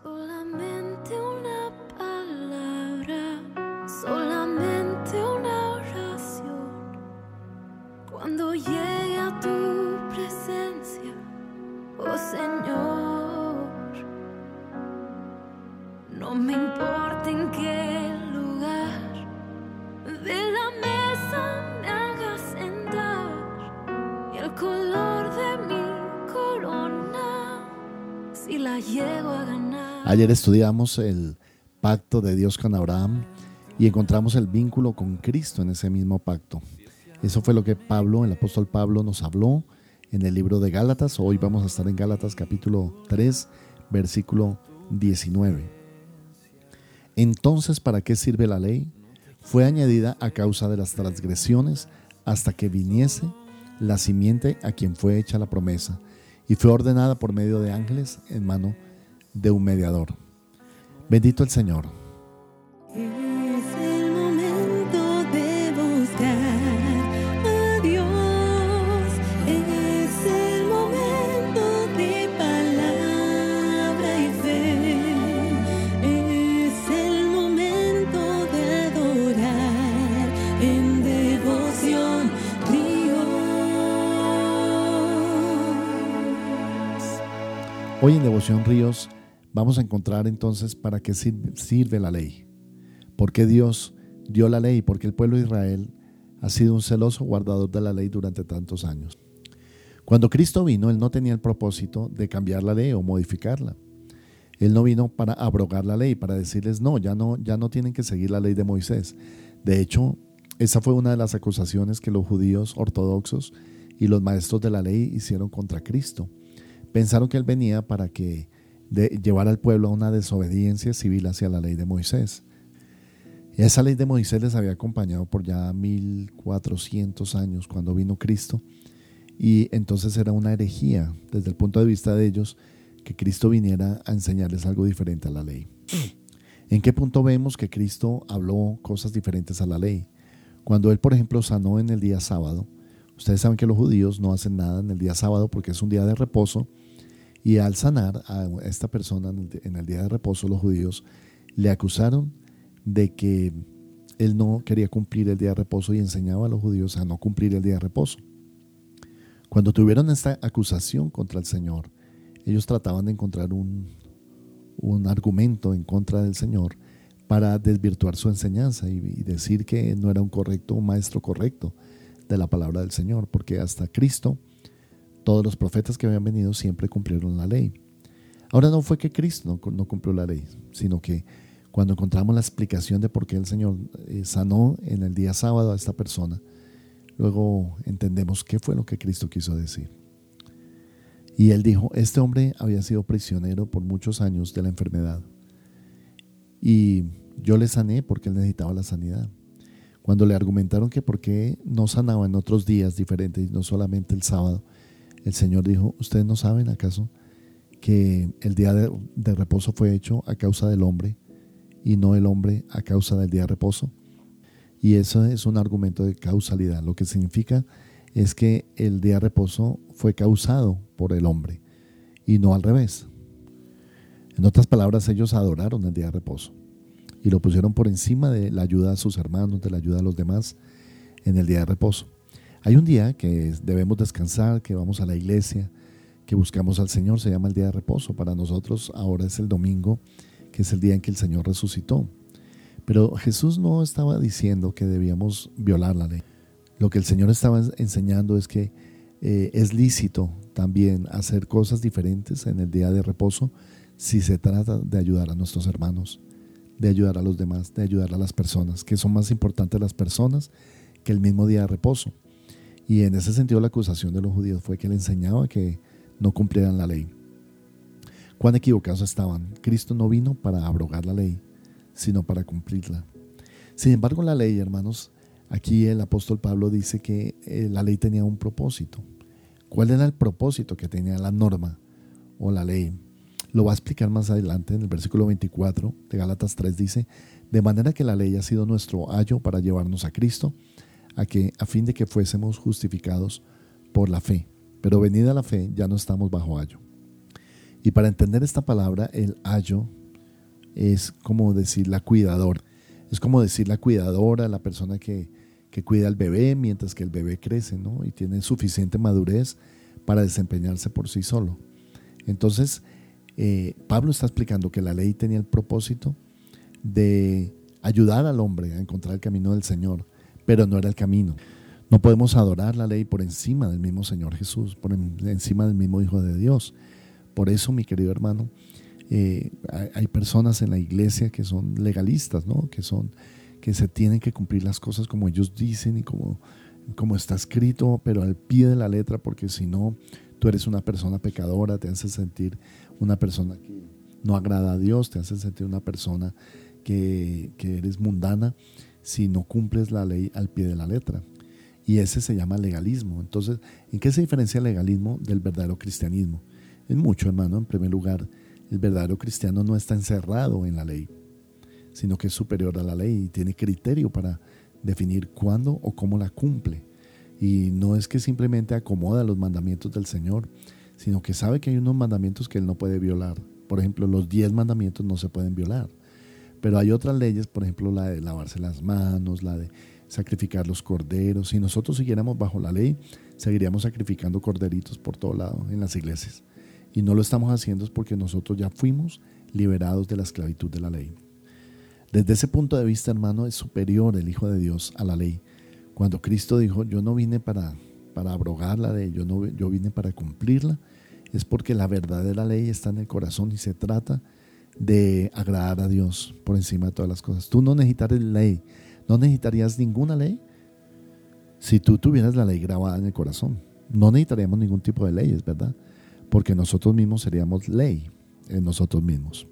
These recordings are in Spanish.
Solamente una Ayer estudiamos el pacto de Dios con Abraham y encontramos el vínculo con Cristo en ese mismo pacto. Eso fue lo que Pablo, el apóstol Pablo, nos habló en el libro de Gálatas. Hoy vamos a estar en Gálatas capítulo 3, versículo 19. Entonces, ¿para qué sirve la ley? Fue añadida a causa de las transgresiones hasta que viniese la simiente a quien fue hecha la promesa y fue ordenada por medio de ángeles en mano de un mediador. Bendito el Señor. Hoy en Devoción Ríos vamos a encontrar entonces para qué sir- sirve la ley. ¿Por qué Dios dio la ley? Porque el pueblo de Israel ha sido un celoso guardador de la ley durante tantos años. Cuando Cristo vino, Él no tenía el propósito de cambiar la ley o modificarla. Él no vino para abrogar la ley, para decirles, no, ya no, ya no tienen que seguir la ley de Moisés. De hecho, esa fue una de las acusaciones que los judíos ortodoxos y los maestros de la ley hicieron contra Cristo. Pensaron que Él venía para que llevar al pueblo a una desobediencia civil hacia la ley de Moisés. Esa ley de Moisés les había acompañado por ya 1400 años cuando vino Cristo y entonces era una herejía desde el punto de vista de ellos que Cristo viniera a enseñarles algo diferente a la ley. ¿En qué punto vemos que Cristo habló cosas diferentes a la ley? Cuando Él, por ejemplo, sanó en el día sábado, ustedes saben que los judíos no hacen nada en el día sábado porque es un día de reposo y al sanar a esta persona en el, día de reposo, los judíos le acusaron de que él no quería cumplir el día de reposo y enseñaba a los judíos a no cumplir el día de reposo. Cuando tuvieron esta acusación contra el Señor, ellos trataban de encontrar un, un argumento en contra del Señor para desvirtuar su enseñanza y, y decir que no era un correcto, un maestro correcto de la palabra del Señor, porque hasta Cristo, todos los profetas que habían venido siempre cumplieron la ley. Ahora no fue que Cristo no, cumplió la ley, sino que cuando encontramos la explicación de por qué el Señor eh, sanó en el día sábado a esta persona, luego entendemos qué fue lo que Cristo quiso decir. Y él dijo, este hombre había sido prisionero por muchos años de la enfermedad. Y yo le sané porque él necesitaba la sanidad. Cuando le argumentaron que por qué no sanaba en otros días diferentes, no solamente el sábado, el Señor dijo, ¿ustedes no saben acaso que el día de, reposo fue hecho a causa del hombre y no el hombre a causa del día de reposo? Y eso es un argumento de causalidad. Lo que significa es que el día de reposo fue causado por el hombre y no al revés. En otras palabras, ellos adoraron el día de reposo y lo pusieron por encima de la ayuda a sus hermanos, de la ayuda a los demás en el día de reposo. Hay un día que debemos descansar, que vamos a la iglesia, que buscamos al Señor, se llama el día de reposo. Para nosotros ahora es el domingo, que es el día en que el Señor resucitó. Pero Jesús no estaba diciendo que debíamos violar la ley. Lo que el Señor estaba enseñando es que eh, es lícito también hacer cosas diferentes en el día de reposo si se trata de ayudar a nuestros hermanos, de ayudar a los demás, de ayudar a las personas, que son más importantes las personas que el mismo día de reposo. Y en ese sentido la acusación de los judíos fue que le enseñaba que no cumplieran la ley. Cuán equivocados estaban. Cristo no vino para abrogar la ley, sino para cumplirla. Sin embargo, la ley, hermanos, aquí el apóstol Pablo dice que eh, la ley tenía un propósito. ¿Cuál era el propósito que tenía la norma o la ley? Lo va a explicar más adelante en el versículo 24 de Gálatas 3 dice, de manera que la ley ha sido nuestro ayo para llevarnos a Cristo, a, que, a fin de que fuésemos justificados por la fe. Pero venida la fe, ya no estamos bajo ayo. Y para entender esta palabra, el ayo es como decir la cuidadora. Es como decir la cuidadora, la persona que, que cuida al bebé mientras que el bebé crece, ¿no? Y tiene suficiente madurez para desempeñarse por sí solo. Entonces, eh, Pablo está explicando que la ley tenía el propósito de ayudar al hombre a encontrar el camino del Señor, pero no era el camino. No podemos adorar la ley por encima del mismo Señor Jesús, por encima del mismo Hijo de Dios. Por eso, mi querido hermano, eh, hay, personas en la iglesia que son legalistas, ¿no? Que son que se tienen que cumplir las cosas como ellos dicen y como, como está escrito, pero al pie de la letra, porque si no, tú eres una persona pecadora, te hace sentir una persona que no agrada a Dios, te hace sentir una persona que, eres mundana si no cumples la ley al pie de la letra. Y ese se llama legalismo. Entonces, ¿en qué se diferencia el legalismo del verdadero cristianismo? En mucho, hermano. En primer lugar, el verdadero cristiano no está encerrado en la ley, sino que es superior a la ley y tiene criterio para definir cuándo o cómo la cumple. Y no es que simplemente acomoda los mandamientos del Señor, sino que sabe que hay unos mandamientos que él no puede violar. Por ejemplo, los diez mandamientos no se pueden violar. Pero hay otras leyes, por ejemplo, la de lavarse las manos, la de sacrificar los corderos. Si nosotros siguiéramos bajo la ley, seguiríamos sacrificando corderitos por todo lado en las iglesias. Y no lo estamos haciendo es porque nosotros ya fuimos liberados de la esclavitud de la ley. Desde ese punto de vista, hermano, es superior el Hijo de Dios a la ley. Cuando Cristo dijo, yo no vine para, para abrogar la ley, yo, no, yo vine para cumplirla, es porque la verdadera ley está en el corazón y se trata de agradar a Dios por encima de todas las cosas. Tú no necesitarías ley, no necesitarías ninguna ley si tú tuvieras la ley grabada en el corazón. No necesitaríamos ningún tipo de leyes, ¿verdad? Porque nosotros mismos seríamos ley en nosotros mismos.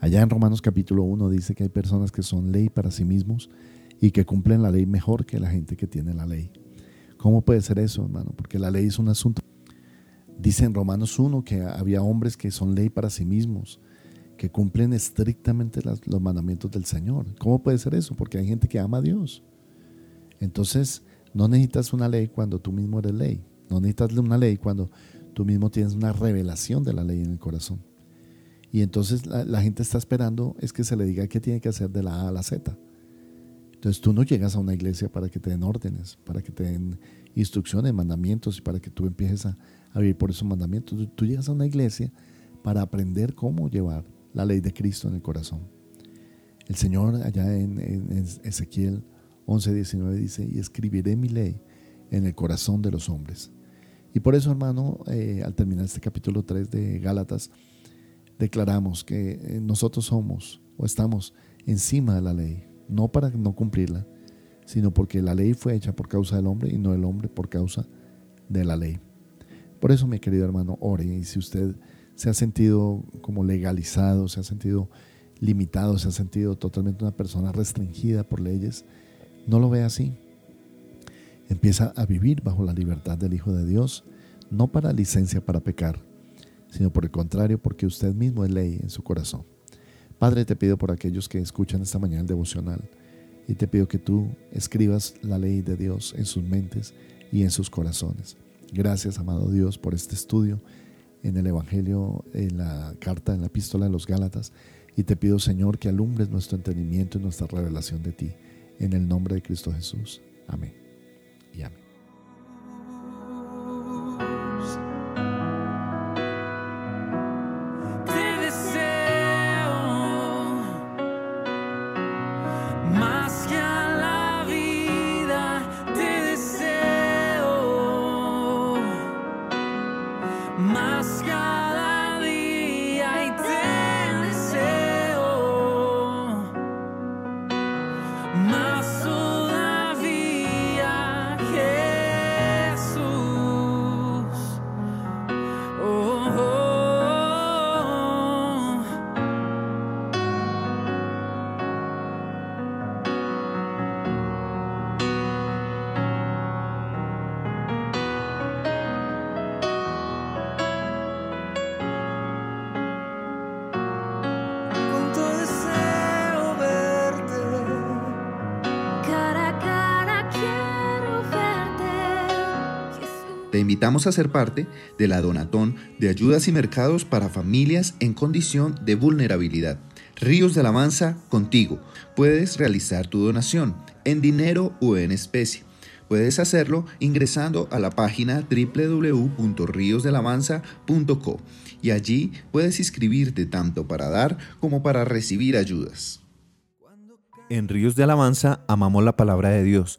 Allá en Romanos capítulo 1 dice que hay personas que son ley para sí mismos y que cumplen la ley mejor que la gente que tiene la ley. ¿Cómo puede ser eso, hermano? Porque la ley es un asunto. Dice en Romanos 1 que había hombres que son ley para sí mismos, que cumplen estrictamente los mandamientos del Señor. ¿Cómo puede ser eso? Porque hay gente que ama a Dios. Entonces, no necesitas una ley cuando tú mismo eres ley. No necesitas una ley cuando tú mismo tienes una revelación de la ley en el corazón. Y entonces la, gente está esperando es que se le diga qué tiene que hacer de la A a la Z. Entonces tú no llegas a una iglesia para que te den órdenes, para que te den instrucciones, mandamientos y para que tú empieces a, vivir por esos mandamientos. Tú llegas a una iglesia para aprender cómo llevar la ley de Cristo en el corazón. El Señor allá en, Ezequiel 11, 19 dice, y escribiré mi ley en el corazón de los hombres. Y por eso, hermano, eh, al terminar este capítulo 3 de Gálatas, declaramos que eh, nosotros somos o estamos encima de la ley, no para no cumplirla, sino porque la ley fue hecha por causa del hombre y no el hombre por causa de la ley. Por eso, mi querido hermano, ore. Y si usted se ha sentido como legalizado, se ha sentido limitado, se ha sentido totalmente una persona restringida por leyes, no lo ve así. Empieza a vivir bajo la libertad del Hijo de Dios, no para licencia para pecar, sino por el contrario, porque usted mismo es ley en su corazón. Padre, te pido por aquellos que escuchan esta mañana el devocional y te pido que tú escribas la ley de Dios en sus mentes y en sus corazones. Gracias, amado Dios, por este estudio en el Evangelio, en la carta, en la epístola de los Gálatas. Y te pido, Señor, que alumbres nuestro entendimiento y nuestra revelación de ti. En el nombre de Cristo Jesús. Amén. Y amén. Te invitamos a ser parte de la Donatón de ayudas y mercados para familias en condición de vulnerabilidad. Ríos de Alabanza contigo. Puedes realizar tu donación en dinero o en especie. Puedes hacerlo ingresando a la página www.riosdelavanza.co y allí puedes inscribirte tanto para dar como para recibir ayudas. En Ríos de Alabanza amamos la palabra de Dios,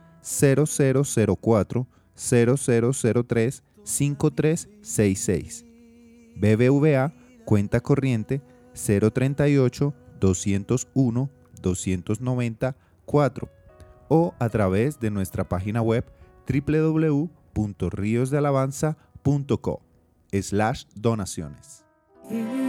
0004 0003 5366. BBVA, cuenta corriente 038 201 294 o a través de nuestra página web www.riosdealabanza.co slash donaciones. Es